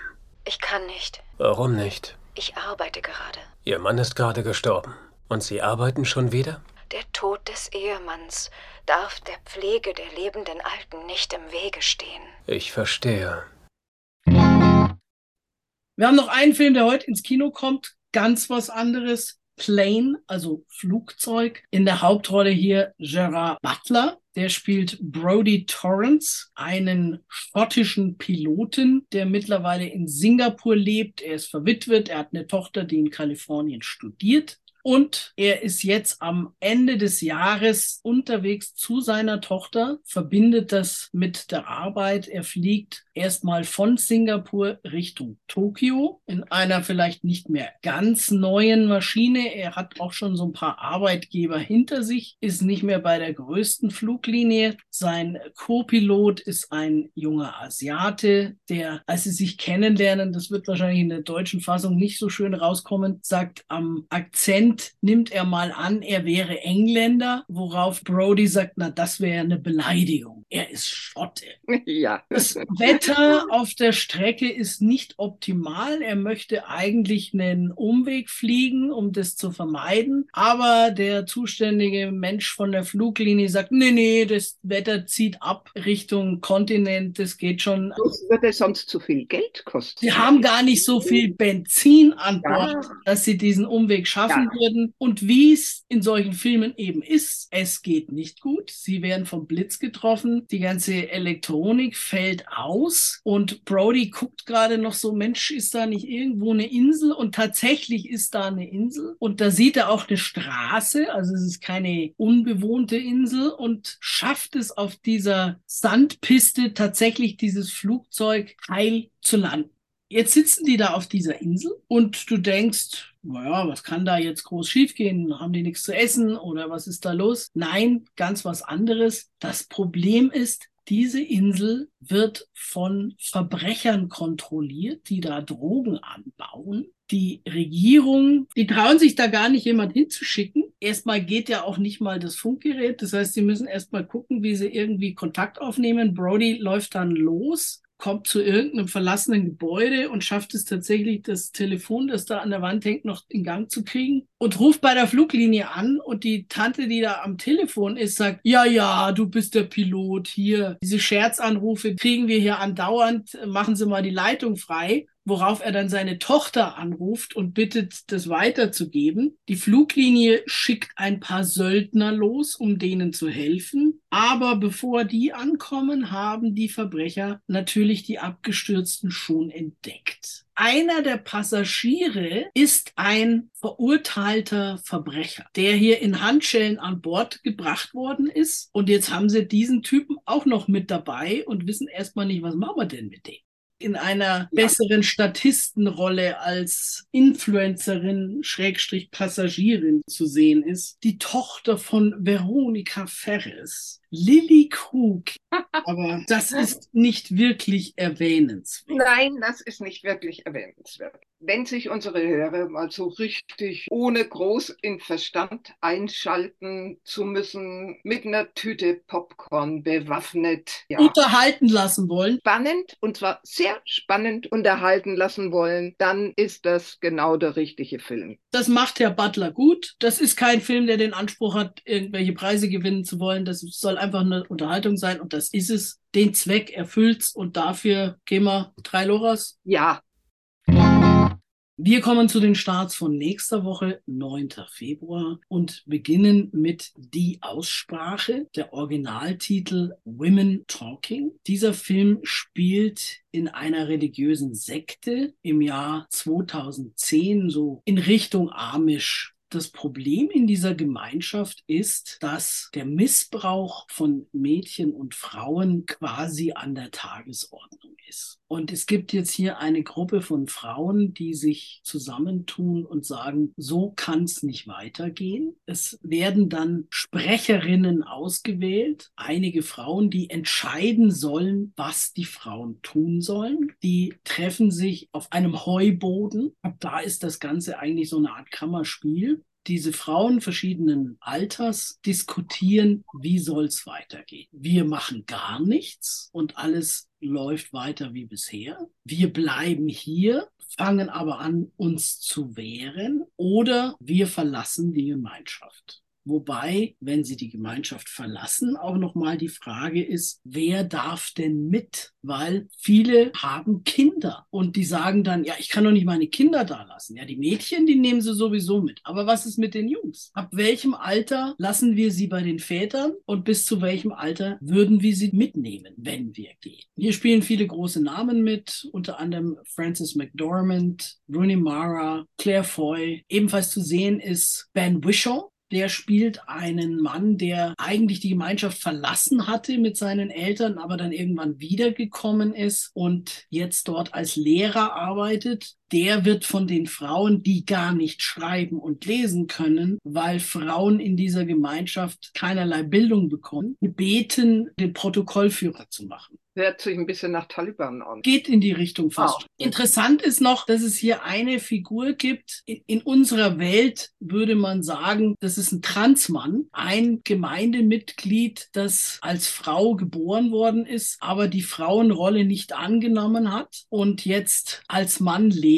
Ich kann nicht. Warum nicht? Ich arbeite gerade. Ihr Mann ist gerade gestorben. Und Sie arbeiten schon wieder? Der Tod des Ehemanns darf der Pflege der lebenden Alten nicht im Wege stehen. Ich verstehe. Wir haben noch einen Film, der heute ins Kino kommt. Ganz was anderes. Plane, also Flugzeug. In der Hauptrolle hier Gerard Butler. Der spielt Brody Torrance, einen schottischen Piloten, der mittlerweile in Singapur lebt. Er ist verwitwet, er hat eine Tochter, die in Kalifornien studiert. Und er ist jetzt am Ende des Jahres unterwegs zu seiner Tochter, verbindet das mit der Arbeit. Er fliegt erstmal von Singapur Richtung Tokio in einer vielleicht nicht mehr ganz neuen Maschine. Er hat auch schon so ein paar Arbeitgeber hinter sich, ist nicht mehr bei der größten Fluglinie. Sein Co-Pilot ist ein junger Asiate, der, als sie sich kennenlernen, das wird wahrscheinlich in der deutschen Fassung nicht so schön rauskommen, sagt am Akzent, Moment nimmt er mal an, er wäre Engländer, worauf Brody sagt, na, das wäre eine Beleidigung. Er ist Schotte. Ja. Das Wetter auf der Strecke ist nicht optimal. Er möchte eigentlich einen Umweg fliegen, um das zu vermeiden. Aber der zuständige Mensch von der Fluglinie sagt, nee, nee, das Wetter zieht ab Richtung Kontinent, das geht schon. Das würde sonst zu viel Geld kosten. Sie haben gar nicht so viel Benzin an Bord, ja. dass sie diesen Umweg schaffen ja werden. Und wie es in solchen Filmen eben ist, es geht nicht gut. Sie werden vom Blitz getroffen. Die ganze Elektronik fällt aus. Und Brody guckt gerade noch so, Mensch, ist da nicht irgendwo eine Insel? Und tatsächlich ist da eine Insel. Und da sieht er auch eine Straße. Also es ist keine unbewohnte Insel und schafft es auf dieser Sandpiste tatsächlich dieses Flugzeug heil zu landen. Jetzt sitzen die da auf dieser Insel und du denkst, naja, was kann da jetzt groß schiefgehen? Haben die nichts zu essen oder was ist da los? Nein, ganz was anderes. Das Problem ist, Diese Insel wird von Verbrechern kontrolliert, die da Drogen anbauen. Die Regierung, die trauen sich da gar nicht jemand hinzuschicken. Erstmal geht ja auch nicht mal das Funkgerät. Das heißt, sie müssen erstmal gucken, wie sie irgendwie Kontakt aufnehmen. Brody läuft dann los kommt zu irgendeinem verlassenen Gebäude und schafft es tatsächlich, das Telefon, das da an der Wand hängt, noch in Gang zu kriegen und ruft bei der Fluglinie an und die Tante, die da am Telefon ist, sagt, ja, ja, du bist der Pilot hier. Diese Scherzanrufe kriegen wir hier andauernd, machen Sie mal die Leitung frei worauf er dann seine Tochter anruft und bittet, das weiterzugeben. Die Fluglinie schickt ein paar Söldner los, um denen zu helfen. Aber bevor die ankommen, haben die Verbrecher natürlich die Abgestürzten schon entdeckt. Einer der Passagiere ist ein verurteilter Verbrecher, der hier in Handschellen an Bord gebracht worden ist. Und jetzt haben sie diesen Typen auch noch mit dabei und wissen erstmal nicht, was machen wir denn mit dem? In einer besseren Statistenrolle als Influencerin, Schrägstrich Passagierin zu sehen ist. Die Tochter von Veronika Ferres. Lilly Krug. Aber das ist nicht wirklich erwähnenswert. Nein, das ist nicht wirklich erwähnenswert. Wenn sich unsere Hörer mal so richtig ohne groß in Verstand einschalten zu müssen, mit einer Tüte Popcorn bewaffnet, ja, unterhalten lassen wollen. Spannend und zwar sehr spannend unterhalten lassen wollen, dann ist das genau der richtige Film. Das macht Herr Butler gut. Das ist kein Film, der den Anspruch hat, irgendwelche Preise gewinnen zu wollen. Das soll einfach eine Unterhaltung sein und das ist es. Den Zweck erfüllt's und dafür gehen wir drei Loras. Ja. Wir kommen zu den Starts von nächster Woche, 9. Februar, und beginnen mit Die Aussprache, der Originaltitel Women Talking. Dieser Film spielt in einer religiösen Sekte im Jahr 2010, so in Richtung Amish das Problem in dieser Gemeinschaft ist, dass der Missbrauch von Mädchen und Frauen quasi an der Tagesordnung ist. Und es gibt jetzt hier eine Gruppe von Frauen, die sich zusammentun und sagen, so kann es nicht weitergehen. Es werden dann Sprecherinnen ausgewählt, einige Frauen, die entscheiden sollen, was die Frauen tun sollen. Die treffen sich auf einem Heuboden. Ab da ist das Ganze eigentlich so eine Art Kammerspiel diese Frauen verschiedenen Alters diskutieren, wie soll es weitergehen. Wir machen gar nichts und alles läuft weiter wie bisher. Wir bleiben hier, fangen aber an, uns zu wehren oder wir verlassen die Gemeinschaft. Wobei, wenn sie die Gemeinschaft verlassen, auch nochmal die Frage ist, wer darf denn mit? Weil viele haben Kinder und die sagen dann, ja, ich kann doch nicht meine Kinder da lassen. Ja, die Mädchen, die nehmen sie sowieso mit. Aber was ist mit den Jungs? Ab welchem Alter lassen wir sie bei den Vätern und bis zu welchem Alter würden wir sie mitnehmen, wenn wir gehen? Hier spielen viele große Namen mit, unter anderem Francis McDormand, Rooney Mara, Claire Foy. Ebenfalls zu sehen ist Ben Whishaw, der spielt einen Mann, der eigentlich die Gemeinschaft verlassen hatte mit seinen Eltern, aber dann irgendwann wiedergekommen ist und jetzt dort als Lehrer arbeitet. Der wird von den Frauen, die gar nicht schreiben und lesen können, weil Frauen in dieser Gemeinschaft keinerlei Bildung bekommen, gebeten, den Protokollführer zu machen. Hört sich ein bisschen nach Taliban an. Geht in die Richtung fast. Oh. Interessant ist noch, dass es hier eine Figur gibt. In, in, unserer Welt würde man sagen, das ist ein Transmann, ein Gemeindemitglied, das als Frau geboren worden ist, aber die Frauenrolle nicht angenommen hat und jetzt als Mann lebt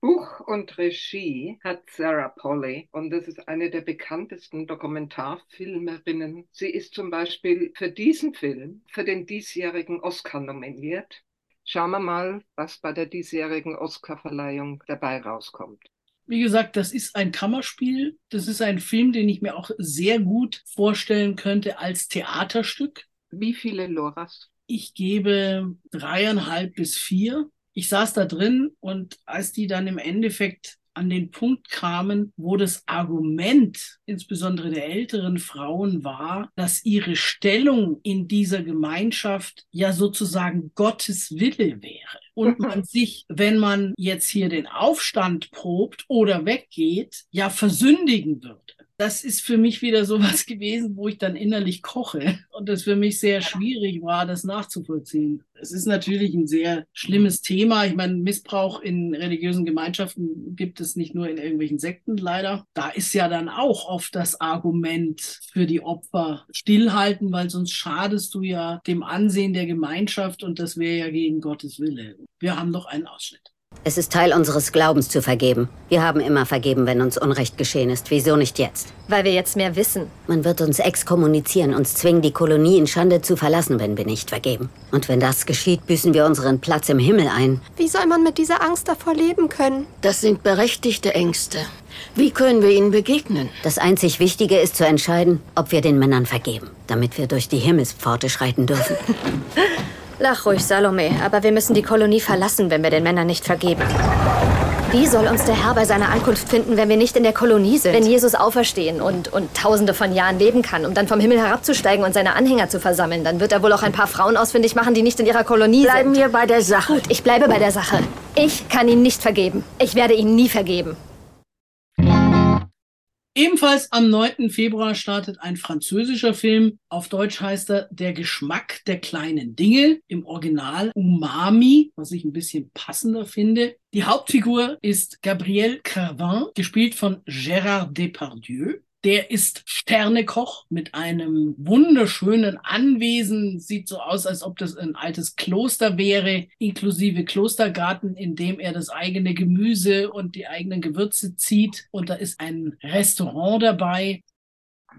Buch und Regie hat Sarah Polley und das ist eine der bekanntesten Dokumentarfilmerinnen. Sie ist zum Beispiel für diesen Film für den diesjährigen Oscar nominiert. Schauen wir mal, was bei der diesjährigen Oscarverleihung dabei rauskommt. Wie gesagt, das ist ein Kammerspiel. Das ist ein Film, den ich mir auch sehr gut vorstellen könnte als Theaterstück. Wie viele Loras? Ich gebe dreieinhalb bis vier ich saß da drin und als die dann im Endeffekt an den Punkt kamen, wo das Argument insbesondere der älteren Frauen war, dass ihre Stellung in dieser Gemeinschaft ja sozusagen Gottes Wille wäre. Und man sich, wenn man jetzt hier den Aufstand probt oder weggeht, ja versündigen würde. Das ist für mich wieder sowas gewesen, wo ich dann innerlich koche und es für mich sehr schwierig war, das nachzuvollziehen. Es ist natürlich ein sehr schlimmes Thema. Ich meine, Missbrauch in religiösen Gemeinschaften gibt es nicht nur in irgendwelchen Sekten leider. Da ist ja dann auch oft das Argument für die Opfer stillhalten, weil sonst schadest du ja dem Ansehen der Gemeinschaft und das wäre ja gegen Gottes Wille. Wir haben noch einen Ausschnitt. Es ist Teil unseres Glaubens zu vergeben. Wir haben immer vergeben, wenn uns Unrecht geschehen ist. Wieso nicht jetzt? Weil wir jetzt mehr wissen. Man wird uns exkommunizieren, uns zwingen, die Kolonie in Schande zu verlassen, wenn wir nicht vergeben. Und wenn das geschieht, büßen wir unseren Platz im Himmel ein. Wie soll man mit dieser Angst davor leben können? Das sind berechtigte Ängste. Wie können wir ihnen begegnen? Das einzig Wichtige ist zu entscheiden, ob wir den Männern vergeben, damit wir durch die Himmelspforte schreiten dürfen. Lach ruhig, Salome, aber wir müssen die Kolonie verlassen, wenn wir den Männern nicht vergeben. Wie soll uns der Herr bei seiner Ankunft finden, wenn wir nicht in der Kolonie sind? Wenn Jesus auferstehen und, und tausende von Jahren leben kann, um dann vom Himmel herabzusteigen und seine Anhänger zu versammeln, dann wird er wohl auch ein paar Frauen ausfindig machen, die nicht in ihrer Kolonie Bleiben sind. wir bei der Sache. Gut, ich bleibe bei der Sache. Ich kann ihn nicht vergeben. Ich werde ihn nie vergeben. Ebenfalls am 9. Februar startet ein französischer Film. Auf Deutsch heißt er Der Geschmack der kleinen Dinge. Im Original Umami, was ich ein bisschen passender finde. Die Hauptfigur ist Gabriel Crevin, gespielt von Gérard Depardieu. Der ist Sternekoch mit einem wunderschönen Anwesen. Sieht so aus, als ob das ein altes Kloster wäre, inklusive Klostergarten, in dem er das eigene Gemüse und die eigenen Gewürze zieht. Und da ist ein Restaurant dabei.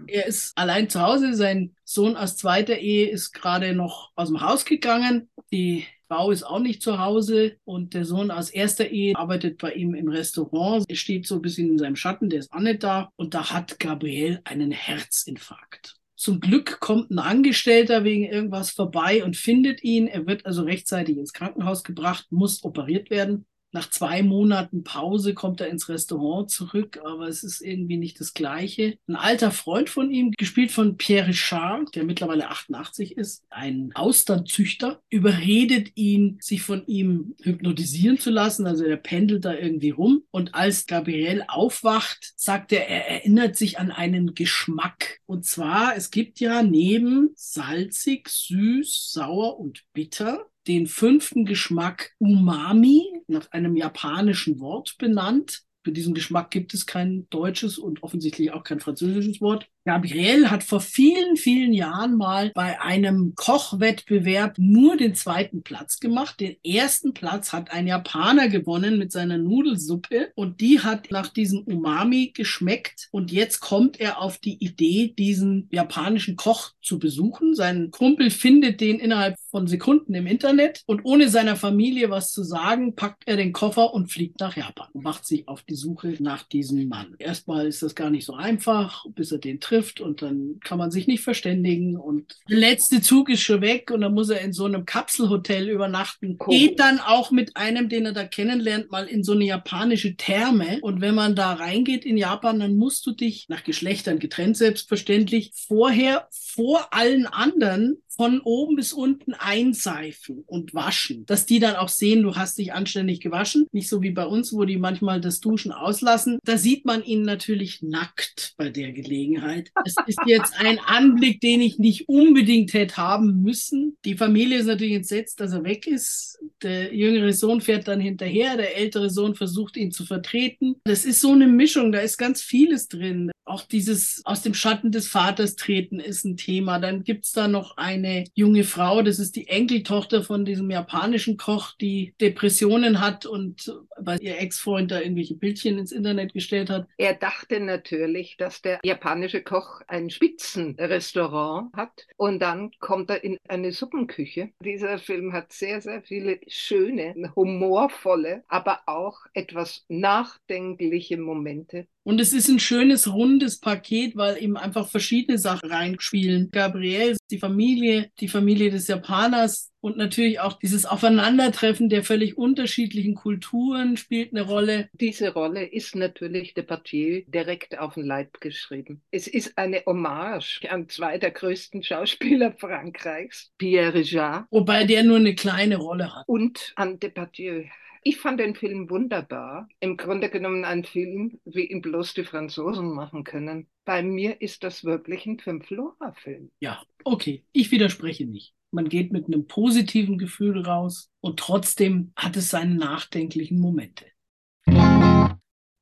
Er ist allein zu Hause. Sein Sohn aus zweiter Ehe ist gerade noch aus dem Haus gegangen. Die Frau ist auch nicht zu Hause und der Sohn aus erster Ehe arbeitet bei ihm im Restaurant. Er steht so ein bisschen in seinem Schatten, der ist auch nicht da. Und da hat Gabriel einen Herzinfarkt. Zum Glück kommt ein Angestellter wegen irgendwas vorbei und findet ihn. Er wird also rechtzeitig ins Krankenhaus gebracht, muss operiert werden. Nach zwei Monaten Pause kommt er ins Restaurant zurück, aber es ist irgendwie nicht das Gleiche. Ein alter Freund von ihm, gespielt von Pierre Richard, der mittlerweile 88 ist, ein Austernzüchter, überredet ihn, sich von ihm hypnotisieren zu lassen. Also er pendelt da irgendwie rum. Und als Gabriel aufwacht, sagt er, er erinnert sich an einen Geschmack. Und zwar, es gibt ja neben salzig, süß, sauer und bitter den fünften Geschmack Umami nach einem japanischen Wort benannt. Für diesen Geschmack gibt es kein deutsches und offensichtlich auch kein französisches Wort. Gabriel hat vor vielen, vielen Jahren mal bei einem Kochwettbewerb nur den zweiten Platz gemacht. Den ersten Platz hat ein Japaner gewonnen mit seiner Nudelsuppe und die hat nach diesem Umami geschmeckt. Und jetzt kommt er auf die Idee, diesen japanischen Koch zu besuchen. Sein Kumpel findet den innerhalb von Sekunden im Internet und ohne seiner Familie was zu sagen, packt er den Koffer und fliegt nach Japan und macht sich auf die Suche nach diesem Mann. Erstmal ist das gar nicht so einfach, bis er den trifft und dann kann man sich nicht verständigen und der letzte Zug ist schon weg und dann muss er in so einem Kapselhotel übernachten. Cool. Geht dann auch mit einem, den er da kennenlernt, mal in so eine japanische Therme und wenn man da reingeht in Japan, dann musst du dich nach Geschlechtern getrennt selbstverständlich vorher vor allen anderen von oben bis unten einseifen und waschen, dass die dann auch sehen, du hast dich anständig gewaschen. Nicht so wie bei uns, wo die manchmal das Duschen auslassen. Da sieht man ihn natürlich nackt bei der Gelegenheit. Es ist jetzt ein Anblick, den ich nicht unbedingt hätte haben müssen. Die Familie ist natürlich entsetzt, dass er weg ist. Der jüngere Sohn fährt dann hinterher, der ältere Sohn versucht ihn zu vertreten. Das ist so eine Mischung, da ist ganz vieles drin. Auch dieses aus dem Schatten des Vaters treten ist ein Thema. Dann gibt's da noch eine junge Frau, das ist die Enkeltochter von diesem japanischen Koch, die Depressionen hat und weil ihr Ex-Freund da irgendwelche Bildchen ins Internet gestellt hat. Er dachte natürlich, dass der japanische Koch ein Spitzenrestaurant hat und dann kommt er in eine Suppenküche. Dieser Film hat sehr, sehr viele schöne, humorvolle, aber auch etwas nachdenkliche Momente. Und es ist ein schönes, rundes Paket, weil eben einfach verschiedene Sachen reinspielen. Gabriel, die Familie, die Familie des Japaners und natürlich auch dieses Aufeinandertreffen der völlig unterschiedlichen Kulturen spielt eine Rolle. Diese Rolle ist natürlich Depardieu direkt auf den Leib geschrieben. Es ist eine Hommage an zwei der größten Schauspieler Frankreichs, Pierre Richard Wobei der nur eine kleine Rolle hat. und an Depardieu. Ich fand den Film wunderbar. Im Grunde genommen ein Film, wie ihn bloß die Franzosen machen können. Bei mir ist das wirklich ein Fünf-Lora-Film. Ja, okay, ich widerspreche nicht. Man geht mit einem positiven Gefühl raus und trotzdem hat es seine nachdenklichen Momente.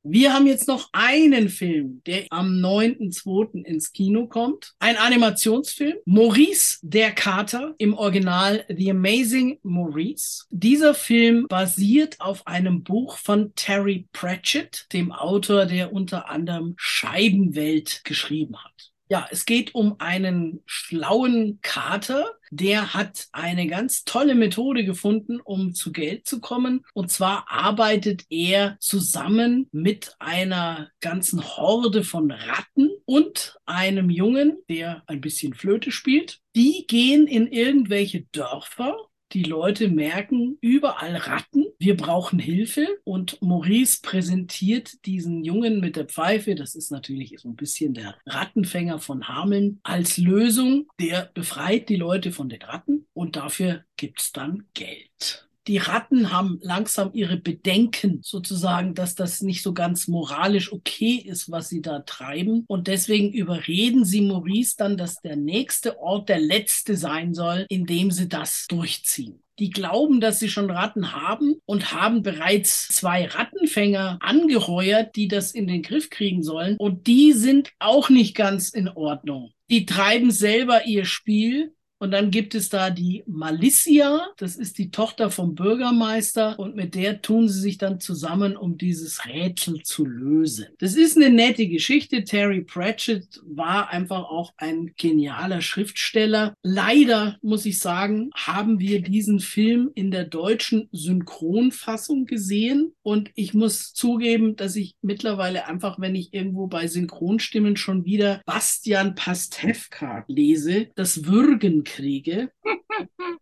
Wir haben jetzt noch einen Film, der am 9.2. ins Kino kommt. Ein Animationsfilm. Maurice der Kater im Original The Amazing Maurice. Dieser Film basiert auf einem Buch von Terry Pratchett, dem Autor, der unter anderem Scheibenwelt geschrieben hat. Ja, es geht um einen schlauen Kater, der hat eine ganz tolle Methode gefunden, um zu Geld zu kommen. Und zwar arbeitet er zusammen mit einer ganzen Horde von Ratten und einem Jungen, der ein bisschen Flöte spielt. Die gehen in irgendwelche Dörfer die Leute merken überall Ratten. Wir brauchen Hilfe. Und Maurice präsentiert diesen Jungen mit der Pfeife, das ist natürlich so ein bisschen der Rattenfänger von Hameln, als Lösung. Der befreit die Leute von den Ratten und dafür gibt's dann Geld die Ratten haben langsam ihre Bedenken sozusagen, dass das nicht so ganz moralisch okay ist, was sie da treiben. Und deswegen überreden sie Maurice dann, dass der nächste Ort der letzte sein soll, in dem sie das durchziehen. Die glauben, dass sie schon Ratten haben und haben bereits zwei Rattenfänger angeheuert, die das in den Griff kriegen sollen. Und die sind auch nicht ganz in Ordnung. Die treiben selber ihr Spiel und dann gibt es da die Malicia, das ist die Tochter vom Bürgermeister und mit der tun sie sich dann zusammen, um dieses Rätsel zu lösen. Das ist eine nette Geschichte. Terry Pratchett war einfach auch ein genialer Schriftsteller. Leider muss ich sagen, haben wir diesen Film in der deutschen Synchronfassung gesehen und ich muss zugeben, dass ich mittlerweile einfach, wenn ich irgendwo bei Synchronstimmen schon wieder Bastian Pastewka lese, das Würgen kriege.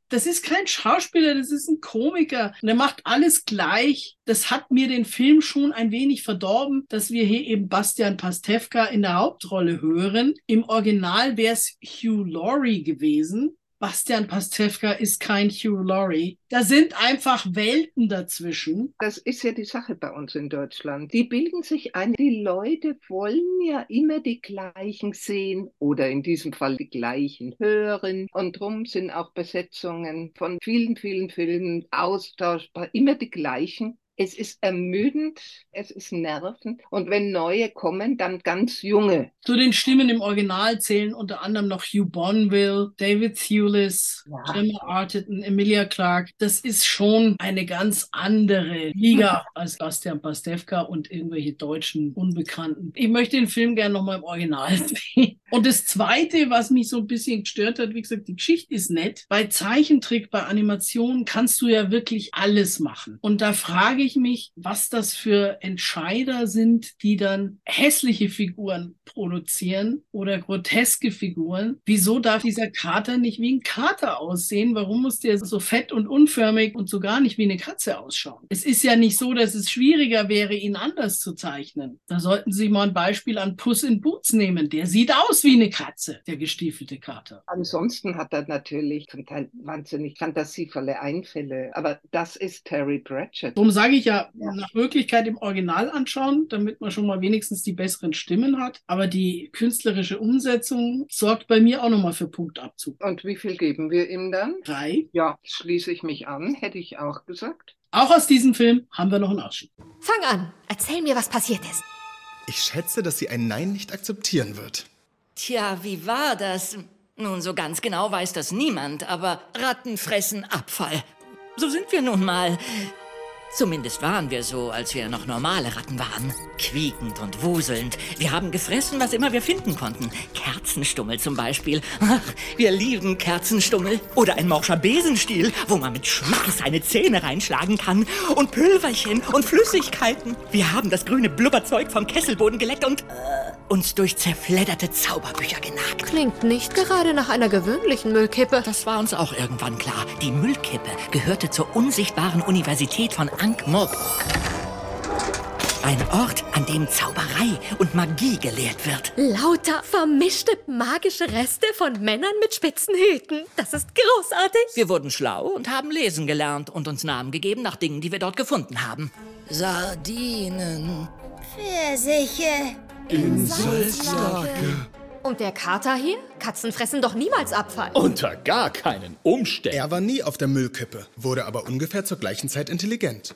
Das ist kein Schauspieler, das ist ein Komiker. Und er macht alles gleich. Das hat mir den Film schon ein wenig verdorben, dass wir hier eben Bastian Pastewka in der Hauptrolle hören. Im Original wäre es Hugh Laurie gewesen. Bastian Pastewka ist kein Hugh Laurie. Da sind einfach Welten dazwischen. Das ist ja die Sache bei uns in Deutschland. Die bilden sich ein. Die Leute wollen ja immer die gleichen sehen oder in diesem Fall die gleichen hören. Und drum sind auch Besetzungen von vielen, vielen Filmen austauschbar, immer die gleichen. Es ist ermüdend, es ist nervend. Und wenn neue kommen, dann ganz junge. Zu den Stimmen im Original zählen unter anderem noch Hugh Bonville, David Thewlis, ja. Gemma Arterton, Emilia Clarke. Das ist schon eine ganz andere Liga als Bastian Pastewka und irgendwelche deutschen Unbekannten. Ich möchte den Film gerne nochmal im Original sehen. Und das Zweite, was mich so ein bisschen gestört hat, wie gesagt, die Geschichte ist nett. Bei Zeichentrick, bei Animationen kannst du ja wirklich alles machen. Und da frage ich mich, was das für Entscheider sind, die dann hässliche Figuren produzieren oder groteske Figuren. Wieso darf dieser Kater nicht wie ein Kater aussehen? Warum muss der so fett und unförmig und so gar nicht wie eine Katze ausschauen? Es ist ja nicht so, dass es schwieriger wäre, ihn anders zu zeichnen. Da sollten Sie mal ein Beispiel an Puss in Boots nehmen. Der sieht aus wie eine Katze, der gestiefelte Kater. Ansonsten hat er natürlich wahnsinnig fantasievolle Einfälle. Aber das ist Terry Pratchett. Darum sage ich ja, ja, nach Möglichkeit im Original anschauen, damit man schon mal wenigstens die besseren Stimmen hat. Aber die künstlerische Umsetzung sorgt bei mir auch nochmal für Punktabzug. Und wie viel geben wir ihm dann? Drei. Ja, schließe ich mich an, hätte ich auch gesagt. Auch aus diesem Film haben wir noch einen Ausschnitt. Fang an, erzähl mir, was passiert ist. Ich schätze, dass sie ein Nein nicht akzeptieren wird. Tja, wie war das? Nun, so ganz genau weiß das niemand, aber Ratten fressen Abfall. So sind wir nun mal. Zumindest waren wir so, als wir noch normale Ratten waren. Quiekend und wuselnd. Wir haben gefressen, was immer wir finden konnten. Kerzenstummel zum Beispiel. Ach, wir lieben Kerzenstummel. Oder ein morscher Besenstiel, wo man mit Schmack seine Zähne reinschlagen kann. Und Pülverchen und Flüssigkeiten. Wir haben das grüne Blubberzeug vom Kesselboden geleckt und äh, uns durch zerfledderte Zauberbücher genagt. Klingt nicht gerade nach einer gewöhnlichen Müllkippe. Das war uns auch irgendwann klar. Die Müllkippe gehörte zur unsichtbaren Universität von Ankh-Morpork. Ein Ort, an dem Zauberei und Magie gelehrt wird. Lauter vermischte magische Reste von Männern mit spitzen Hüten. Das ist großartig. Wir wurden schlau und haben lesen gelernt und uns Namen gegeben nach Dingen, die wir dort gefunden haben. Sardinen. Pfirsiche. Inselstake. Und der Kater hier? Katzen fressen doch niemals Abfall. Unter gar keinen Umständen. Er war nie auf der Müllkippe, wurde aber ungefähr zur gleichen Zeit intelligent.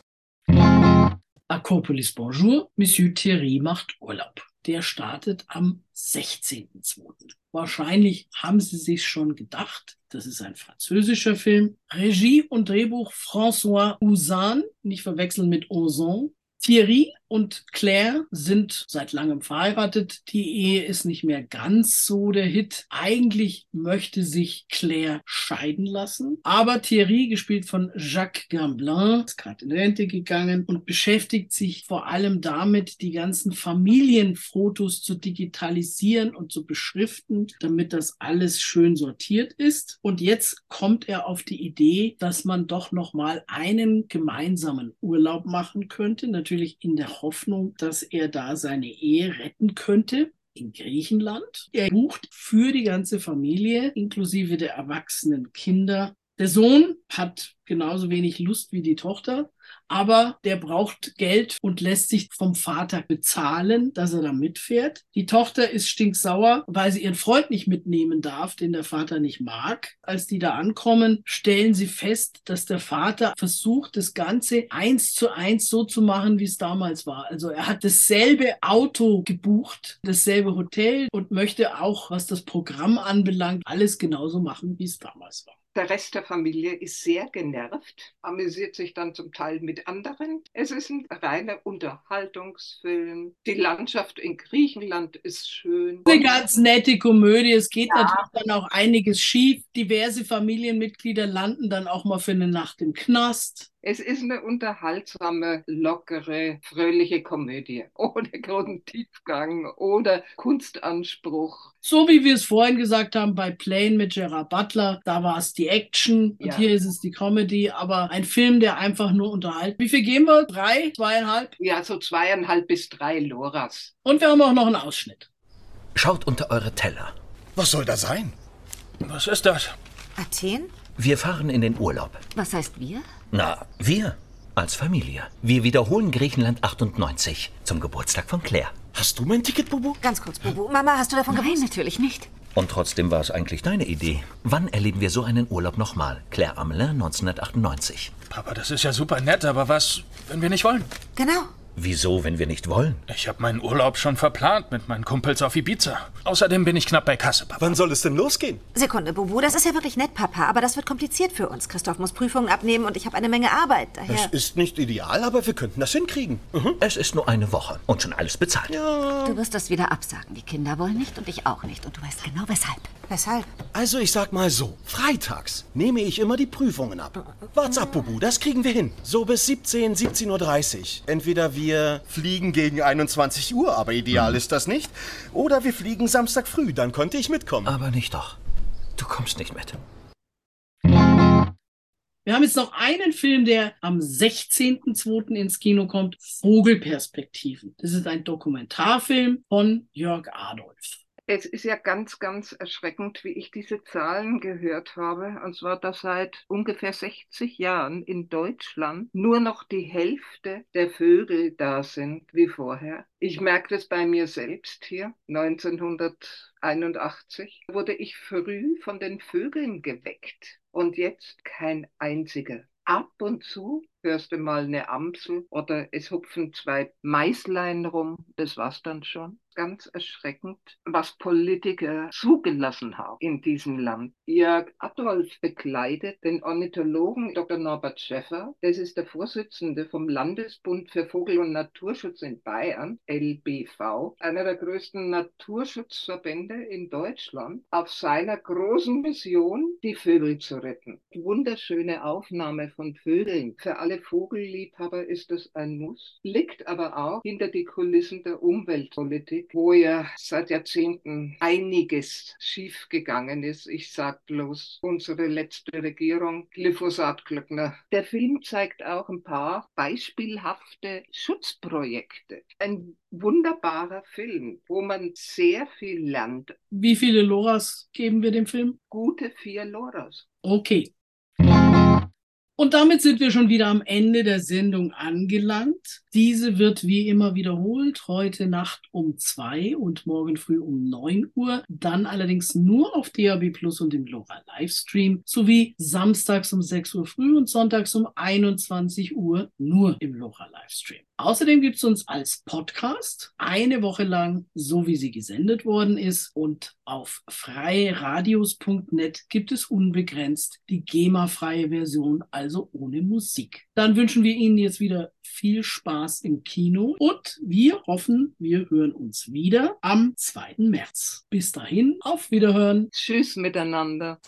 Akropolis Bonjour, Monsieur Thierry macht Urlaub. Der startet am 16.02. Wahrscheinlich haben Sie sich schon gedacht, das ist ein französischer Film. Regie und Drehbuch François Ouzan, nicht verwechseln mit Ozon. Thierry und Claire sind seit langem verheiratet. Die Ehe ist nicht mehr ganz so der Hit. Eigentlich möchte sich Claire scheiden lassen. Aber Thierry, gespielt von Jacques Gamblin, ist gerade in Rente gegangen und beschäftigt sich vor allem damit, die ganzen Familienfotos zu digitalisieren und zu beschriften, damit das alles schön sortiert ist. Und jetzt kommt er auf die Idee, dass man doch noch mal einen gemeinsamen Urlaub machen könnte, natürlich in der Hoffnung, dass er da seine Ehe retten könnte in Griechenland. Er bucht für die ganze Familie, inklusive der erwachsenen Kinder. Der Sohn hat genauso wenig Lust wie die Tochter, aber der braucht Geld und lässt sich vom Vater bezahlen, dass er da mitfährt. Die Tochter ist stinksauer, weil sie ihren Freund nicht mitnehmen darf, den der Vater nicht mag. Als die da ankommen, stellen sie fest, dass der Vater versucht, das Ganze eins zu eins so zu machen, wie es damals war. Also er hat dasselbe Auto gebucht, dasselbe Hotel und möchte auch, was das Programm anbelangt, alles genauso machen, wie es damals war. Der Rest der Familie ist sehr genervt, amüsiert sich dann zum Teil mit anderen. Es ist ein reiner Unterhaltungsfilm. Die Landschaft in Griechenland ist schön. Eine ganz nette Komödie. Es geht ja. natürlich dann auch einiges schief. Diverse Familienmitglieder landen dann auch mal für eine Nacht im Knast. Es ist eine unterhaltsame, lockere, fröhliche Komödie, ohne großen Tiefgang oder Kunstanspruch. So wie wir es vorhin gesagt haben bei Plane mit Gerard Butler, da war es die Action und ja. hier ist es die Comedy, aber ein Film, der einfach nur unterhält. Wie viel geben wir? Drei, zweieinhalb? Ja, so zweieinhalb bis drei Loras. Und wir haben auch noch einen Ausschnitt. Schaut unter eure Teller. Was soll das sein? Was ist das? Athen? Wir fahren in den Urlaub. Was heißt wir? Na, wir als Familie. Wir wiederholen Griechenland 98 zum Geburtstag von Claire. Hast du mein Ticket, Bubu? Ganz kurz, Bubu. Mama, hast du davon Nein, gewusst? natürlich nicht. Und trotzdem war es eigentlich deine Idee. Wann erleben wir so einen Urlaub nochmal? Claire Amelin 1998. Papa, das ist ja super nett, aber was, wenn wir nicht wollen? Genau. Wieso, wenn wir nicht wollen? Ich habe meinen Urlaub schon verplant mit meinen Kumpels auf Ibiza. Außerdem bin ich knapp bei Kasse, Papa. Wann soll es denn losgehen? Sekunde, Bubu, das ist ja wirklich nett, Papa, aber das wird kompliziert für uns. Christoph muss Prüfungen abnehmen und ich habe eine Menge Arbeit. Daher. Es ist nicht ideal, aber wir könnten das hinkriegen. Mhm. Es ist nur eine Woche und schon alles bezahlt. Ja. Du wirst das wieder absagen. Die Kinder wollen nicht und ich auch nicht. Und du weißt genau weshalb. Weshalb? Also ich sag mal so, freitags nehme ich immer die Prüfungen ab. Wart's ab, Bubu, das kriegen wir hin. So bis 17, 17.30 Uhr. Entweder wir fliegen gegen 21 Uhr, aber ideal Mhm. ist das nicht. Oder wir fliegen Samstag früh, dann könnte ich mitkommen. Aber nicht doch. Du kommst nicht mit. Wir haben jetzt noch einen Film, der am 16.02. ins Kino kommt, Vogelperspektiven. Das ist ein Dokumentarfilm von Jörg Adolf. Es ist ja ganz, ganz erschreckend, wie ich diese Zahlen gehört habe. Und zwar, dass seit ungefähr 60 Jahren in Deutschland nur noch die Hälfte der Vögel da sind wie vorher. Ich merke das bei mir selbst hier. 1981 wurde ich früh von den Vögeln geweckt. Und jetzt kein einziger. Ab und zu hörst du mal eine Amsel oder es hupfen zwei Maislein rum. Das war's dann schon. Ganz erschreckend, was Politiker zugelassen haben in diesem Land. Jörg Adolf bekleidet den Ornithologen Dr. Norbert Schäffer. Das ist der Vorsitzende vom Landesbund für Vogel- und Naturschutz in Bayern, LBV, einer der größten Naturschutzverbände in Deutschland, auf seiner großen Mission, die Vögel zu retten. Wunderschöne Aufnahme von Vögeln für alle alle Vogelliebhaber ist es ein Muss, liegt aber auch hinter die Kulissen der Umweltpolitik, wo ja seit Jahrzehnten einiges schiefgegangen ist. Ich sage bloß unsere letzte Regierung, Glyphosatglöckner. Der Film zeigt auch ein paar beispielhafte Schutzprojekte. Ein wunderbarer Film, wo man sehr viel lernt. Wie viele Loras geben wir dem Film? Gute vier Loras. Okay. Und damit sind wir schon wieder am Ende der Sendung angelangt. Diese wird wie immer wiederholt, heute Nacht um zwei und morgen früh um neun Uhr. Dann allerdings nur auf DAB Plus und im Lora Livestream sowie samstags um sechs Uhr früh und sonntags um 21 Uhr nur im Lora Livestream. Außerdem gibt es uns als Podcast eine Woche lang, so wie sie gesendet worden ist. Und auf freiradios.net gibt es unbegrenzt die GEMA-freie Version, also ohne Musik. Dann wünschen wir Ihnen jetzt wieder viel Spaß im Kino und wir hoffen, wir hören uns wieder am 2. März. Bis dahin, auf Wiederhören. Tschüss miteinander.